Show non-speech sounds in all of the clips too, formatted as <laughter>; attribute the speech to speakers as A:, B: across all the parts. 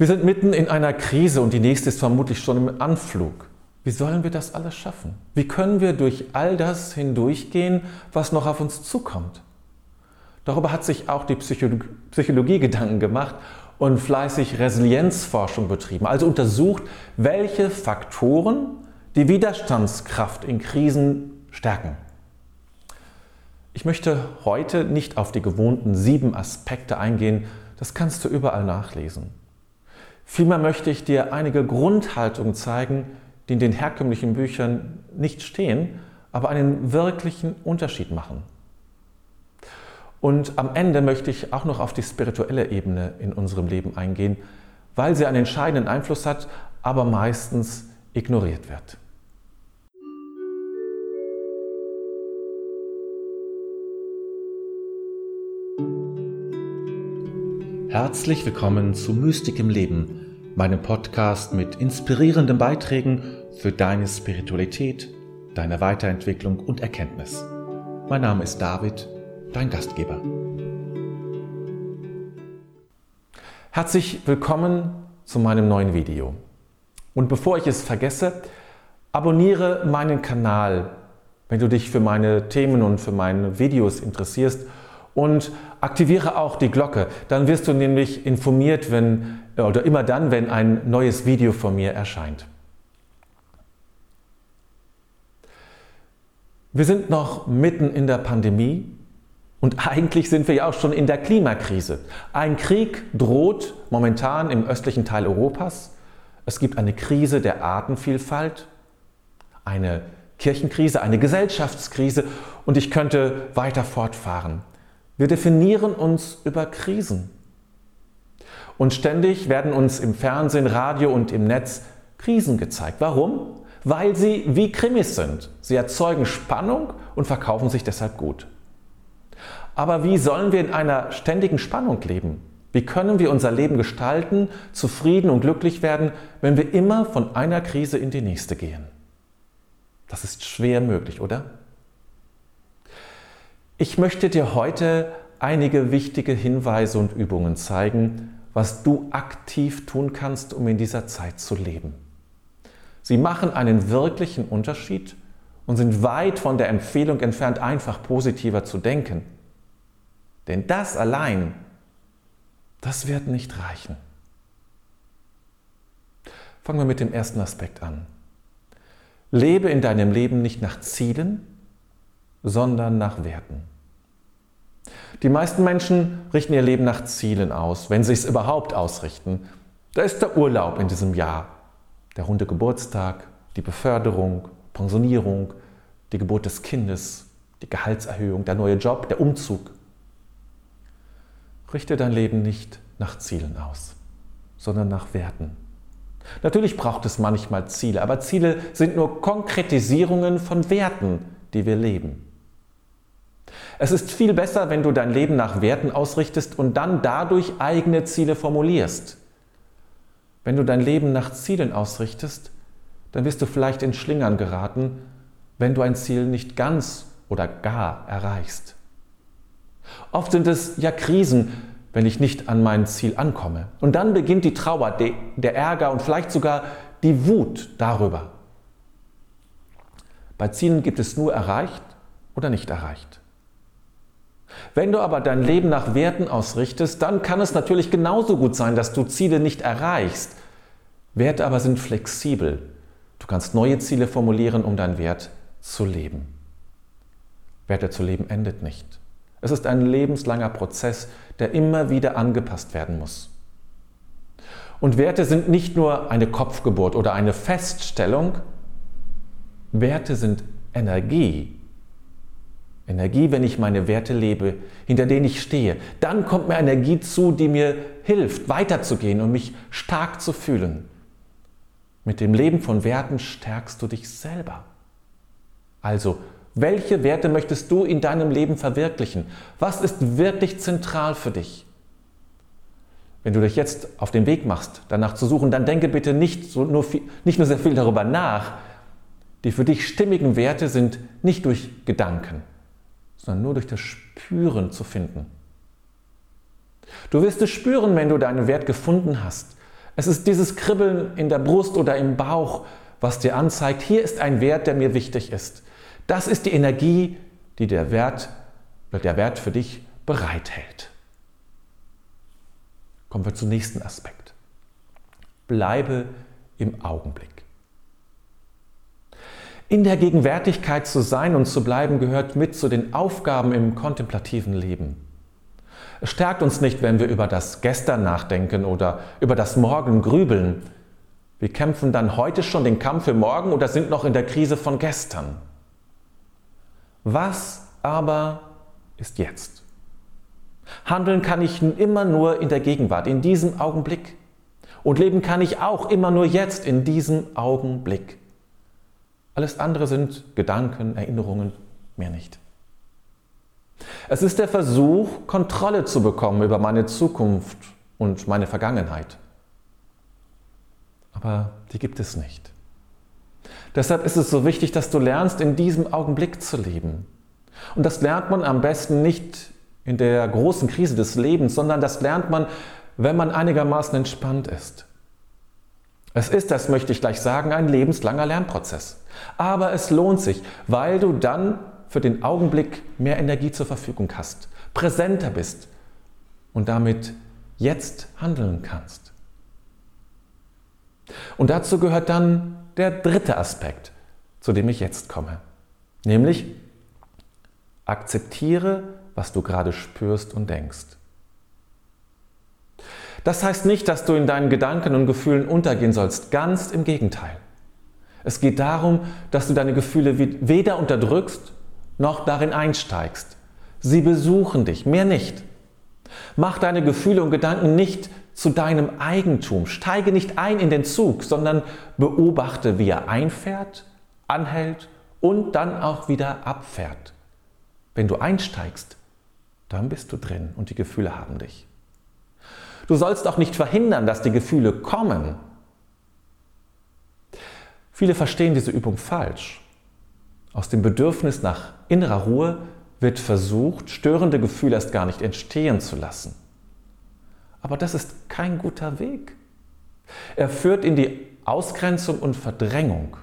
A: Wir sind mitten in einer Krise und die nächste ist vermutlich schon im Anflug. Wie sollen wir das alles schaffen? Wie können wir durch all das hindurchgehen, was noch auf uns zukommt? Darüber hat sich auch die Psychologie Gedanken gemacht und fleißig Resilienzforschung betrieben, also untersucht, welche Faktoren die Widerstandskraft in Krisen stärken. Ich möchte heute nicht auf die gewohnten sieben Aspekte eingehen, das kannst du überall nachlesen. Vielmehr möchte ich dir einige Grundhaltungen zeigen, die in den herkömmlichen Büchern nicht stehen, aber einen wirklichen Unterschied machen. Und am Ende möchte ich auch noch auf die spirituelle Ebene in unserem Leben eingehen, weil sie einen entscheidenden Einfluss hat, aber meistens ignoriert wird. Herzlich willkommen zu Mystik im Leben, meinem Podcast mit inspirierenden Beiträgen für deine Spiritualität, deine Weiterentwicklung und Erkenntnis. Mein Name ist David, dein Gastgeber. Herzlich willkommen zu meinem neuen Video. Und bevor ich es vergesse, abonniere meinen Kanal, wenn du dich für meine Themen und für meine Videos interessierst und aktiviere auch die Glocke. Dann wirst du nämlich informiert, wenn oder immer dann, wenn ein neues Video von mir erscheint. Wir sind noch mitten in der Pandemie und <laughs> eigentlich sind wir ja auch schon in der Klimakrise. Ein Krieg droht momentan im östlichen Teil Europas. Es gibt eine Krise der Artenvielfalt, eine Kirchenkrise, eine Gesellschaftskrise und ich könnte weiter fortfahren. Wir definieren uns über Krisen. Und ständig werden uns im Fernsehen, Radio und im Netz Krisen gezeigt. Warum? Weil sie wie Krimis sind. Sie erzeugen Spannung und verkaufen sich deshalb gut. Aber wie sollen wir in einer ständigen Spannung leben? Wie können wir unser Leben gestalten, zufrieden und glücklich werden, wenn wir immer von einer Krise in die nächste gehen? Das ist schwer möglich, oder? Ich möchte dir heute einige wichtige Hinweise und Übungen zeigen, was du aktiv tun kannst, um in dieser Zeit zu leben. Sie machen einen wirklichen Unterschied und sind weit von der Empfehlung entfernt, einfach positiver zu denken. Denn das allein, das wird nicht reichen. Fangen wir mit dem ersten Aspekt an. Lebe in deinem Leben nicht nach Zielen, sondern nach Werten. Die meisten Menschen richten ihr Leben nach Zielen aus, wenn sie es überhaupt ausrichten. Da ist der Urlaub in diesem Jahr, der runde Geburtstag, die Beförderung, Pensionierung, die Geburt des Kindes, die Gehaltserhöhung, der neue Job, der Umzug. Richte dein Leben nicht nach Zielen aus, sondern nach Werten. Natürlich braucht es manchmal Ziele, aber Ziele sind nur Konkretisierungen von Werten, die wir leben. Es ist viel besser, wenn du dein Leben nach Werten ausrichtest und dann dadurch eigene Ziele formulierst. Wenn du dein Leben nach Zielen ausrichtest, dann wirst du vielleicht in Schlingern geraten, wenn du ein Ziel nicht ganz oder gar erreichst. Oft sind es ja Krisen, wenn ich nicht an mein Ziel ankomme. Und dann beginnt die Trauer, der Ärger und vielleicht sogar die Wut darüber. Bei Zielen gibt es nur erreicht oder nicht erreicht. Wenn du aber dein Leben nach Werten ausrichtest, dann kann es natürlich genauso gut sein, dass du Ziele nicht erreichst. Werte aber sind flexibel. Du kannst neue Ziele formulieren, um dein Wert zu leben. Werte zu leben endet nicht. Es ist ein lebenslanger Prozess, der immer wieder angepasst werden muss. Und Werte sind nicht nur eine Kopfgeburt oder eine Feststellung, Werte sind Energie, Energie, wenn ich meine Werte lebe, hinter denen ich stehe. Dann kommt mir Energie zu, die mir hilft, weiterzugehen und mich stark zu fühlen. Mit dem Leben von Werten stärkst du dich selber. Also, welche Werte möchtest du in deinem Leben verwirklichen? Was ist wirklich zentral für dich? Wenn du dich jetzt auf den Weg machst, danach zu suchen, dann denke bitte nicht, so nur, viel, nicht nur sehr viel darüber nach. Die für dich stimmigen Werte sind nicht durch Gedanken, sondern nur durch das Spüren zu finden. Du wirst es spüren, wenn du deinen Wert gefunden hast. Es ist dieses Kribbeln in der Brust oder im Bauch, was dir anzeigt, hier ist ein Wert, der mir wichtig ist. Das ist die Energie, die der Wert, der Wert für dich bereithält. Kommen wir zum nächsten Aspekt. Bleibe im Augenblick. In der Gegenwärtigkeit zu sein und zu bleiben gehört mit zu den Aufgaben im kontemplativen Leben. Es stärkt uns nicht, wenn wir über das Gestern nachdenken oder über das Morgen grübeln. Wir kämpfen dann heute schon den Kampf für morgen oder sind noch in der Krise von gestern. Was aber ist jetzt? Handeln kann ich immer nur in der Gegenwart, in diesem Augenblick. Und leben kann ich auch immer nur jetzt, in diesem Augenblick. Alles andere sind Gedanken, Erinnerungen, mehr nicht. Es ist der Versuch, Kontrolle zu bekommen über meine Zukunft und meine Vergangenheit. Aber die gibt es nicht. Deshalb ist es so wichtig, dass du lernst, in diesem Augenblick zu leben. Und das lernt man am besten nicht in der großen Krise des Lebens, sondern das lernt man, wenn man einigermaßen entspannt ist. Es ist, das möchte ich gleich sagen, ein lebenslanger Lernprozess. Aber es lohnt sich, weil du dann für den Augenblick mehr Energie zur Verfügung hast, präsenter bist und damit jetzt handeln kannst. Und dazu gehört dann der dritte Aspekt, zu dem ich jetzt komme, nämlich akzeptiere, was du gerade spürst und denkst. Das heißt nicht, dass du in deinen Gedanken und Gefühlen untergehen sollst, ganz im Gegenteil. Es geht darum, dass du deine Gefühle weder unterdrückst noch darin einsteigst. Sie besuchen dich, mehr nicht. Mach deine Gefühle und Gedanken nicht zu deinem Eigentum. Steige nicht ein in den Zug, sondern beobachte, wie er einfährt, anhält und dann auch wieder abfährt. Wenn du einsteigst, dann bist du drin und die Gefühle haben dich. Du sollst auch nicht verhindern, dass die Gefühle kommen. Viele verstehen diese Übung falsch. Aus dem Bedürfnis nach innerer Ruhe wird versucht, störende Gefühle erst gar nicht entstehen zu lassen. Aber das ist kein guter Weg. Er führt in die Ausgrenzung und Verdrängung.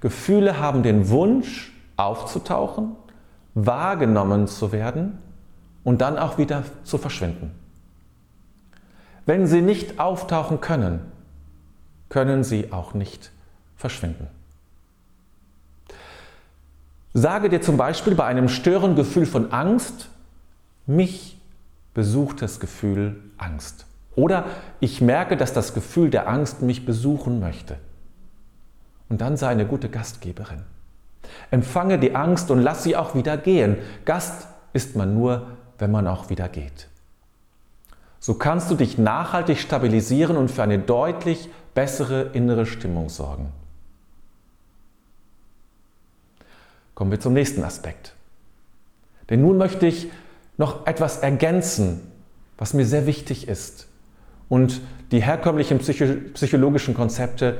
A: Gefühle haben den Wunsch, aufzutauchen, wahrgenommen zu werden und dann auch wieder zu verschwinden. Wenn sie nicht auftauchen können, können sie auch nicht verschwinden. Sage dir zum Beispiel bei einem störenden Gefühl von Angst, mich besucht das Gefühl Angst. Oder ich merke, dass das Gefühl der Angst mich besuchen möchte. Und dann sei eine gute Gastgeberin. Empfange die Angst und lass sie auch wieder gehen. Gast ist man nur, wenn man auch wieder geht. So kannst du dich nachhaltig stabilisieren und für eine deutlich bessere innere Stimmung sorgen. Kommen wir zum nächsten Aspekt. Denn nun möchte ich noch etwas ergänzen, was mir sehr wichtig ist und die herkömmlichen psychologischen Konzepte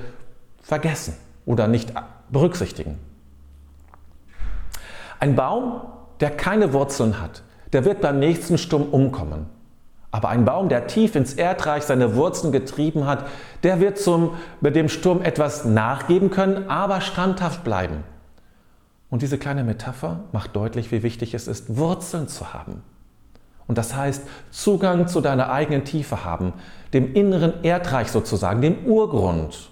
A: vergessen oder nicht berücksichtigen. Ein Baum, der keine Wurzeln hat, der wird beim nächsten Sturm umkommen. Aber ein Baum, der tief ins Erdreich seine Wurzeln getrieben hat, der wird zum, mit dem Sturm etwas nachgeben können, aber standhaft bleiben. Und diese kleine Metapher macht deutlich, wie wichtig es ist, Wurzeln zu haben. Und das heißt, Zugang zu deiner eigenen Tiefe haben, dem inneren Erdreich sozusagen, dem Urgrund.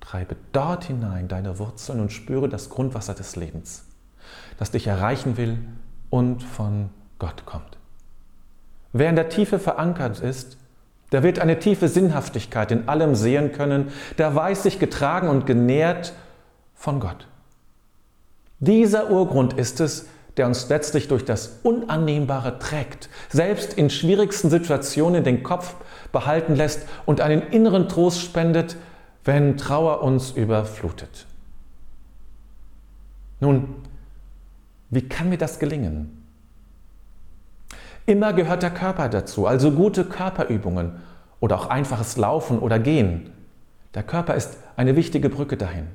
A: Treibe dort hinein deine Wurzeln und spüre das Grundwasser des Lebens, das dich erreichen will und von Gott kommt. Wer in der Tiefe verankert ist, der wird eine tiefe Sinnhaftigkeit in allem sehen können, der weiß sich getragen und genährt von Gott. Dieser Urgrund ist es, der uns letztlich durch das Unannehmbare trägt, selbst in schwierigsten Situationen den Kopf behalten lässt und einen inneren Trost spendet, wenn Trauer uns überflutet. Nun, wie kann mir das gelingen? Immer gehört der Körper dazu, also gute Körperübungen oder auch einfaches Laufen oder Gehen. Der Körper ist eine wichtige Brücke dahin.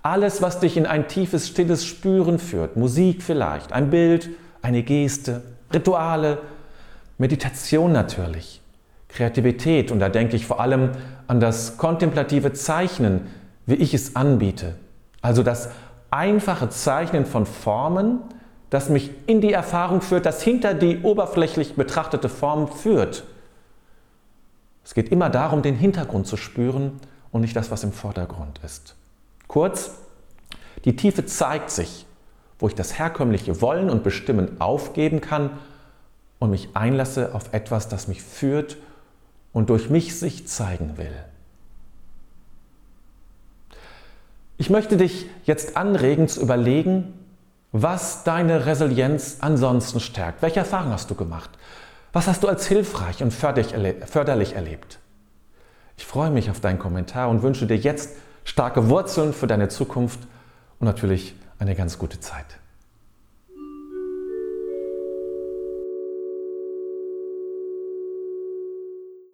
A: Alles, was dich in ein tiefes, stilles Spüren führt, Musik vielleicht, ein Bild, eine Geste, Rituale, Meditation natürlich, Kreativität. Und da denke ich vor allem an das kontemplative Zeichnen, wie ich es anbiete. Also das einfache Zeichnen von Formen, das mich in die Erfahrung führt, das hinter die oberflächlich betrachtete Form führt. Es geht immer darum, den Hintergrund zu spüren und nicht das, was im Vordergrund ist. Kurz, die Tiefe zeigt sich, wo ich das herkömmliche Wollen und Bestimmen aufgeben kann und mich einlasse auf etwas, das mich führt und durch mich sich zeigen will. Ich möchte dich jetzt anregen zu überlegen, was deine Resilienz ansonsten stärkt. Welche Erfahrungen hast du gemacht? Was hast du als hilfreich und förderlich erlebt? Ich freue mich auf deinen Kommentar und wünsche dir jetzt starke Wurzeln für deine Zukunft und natürlich eine ganz gute Zeit.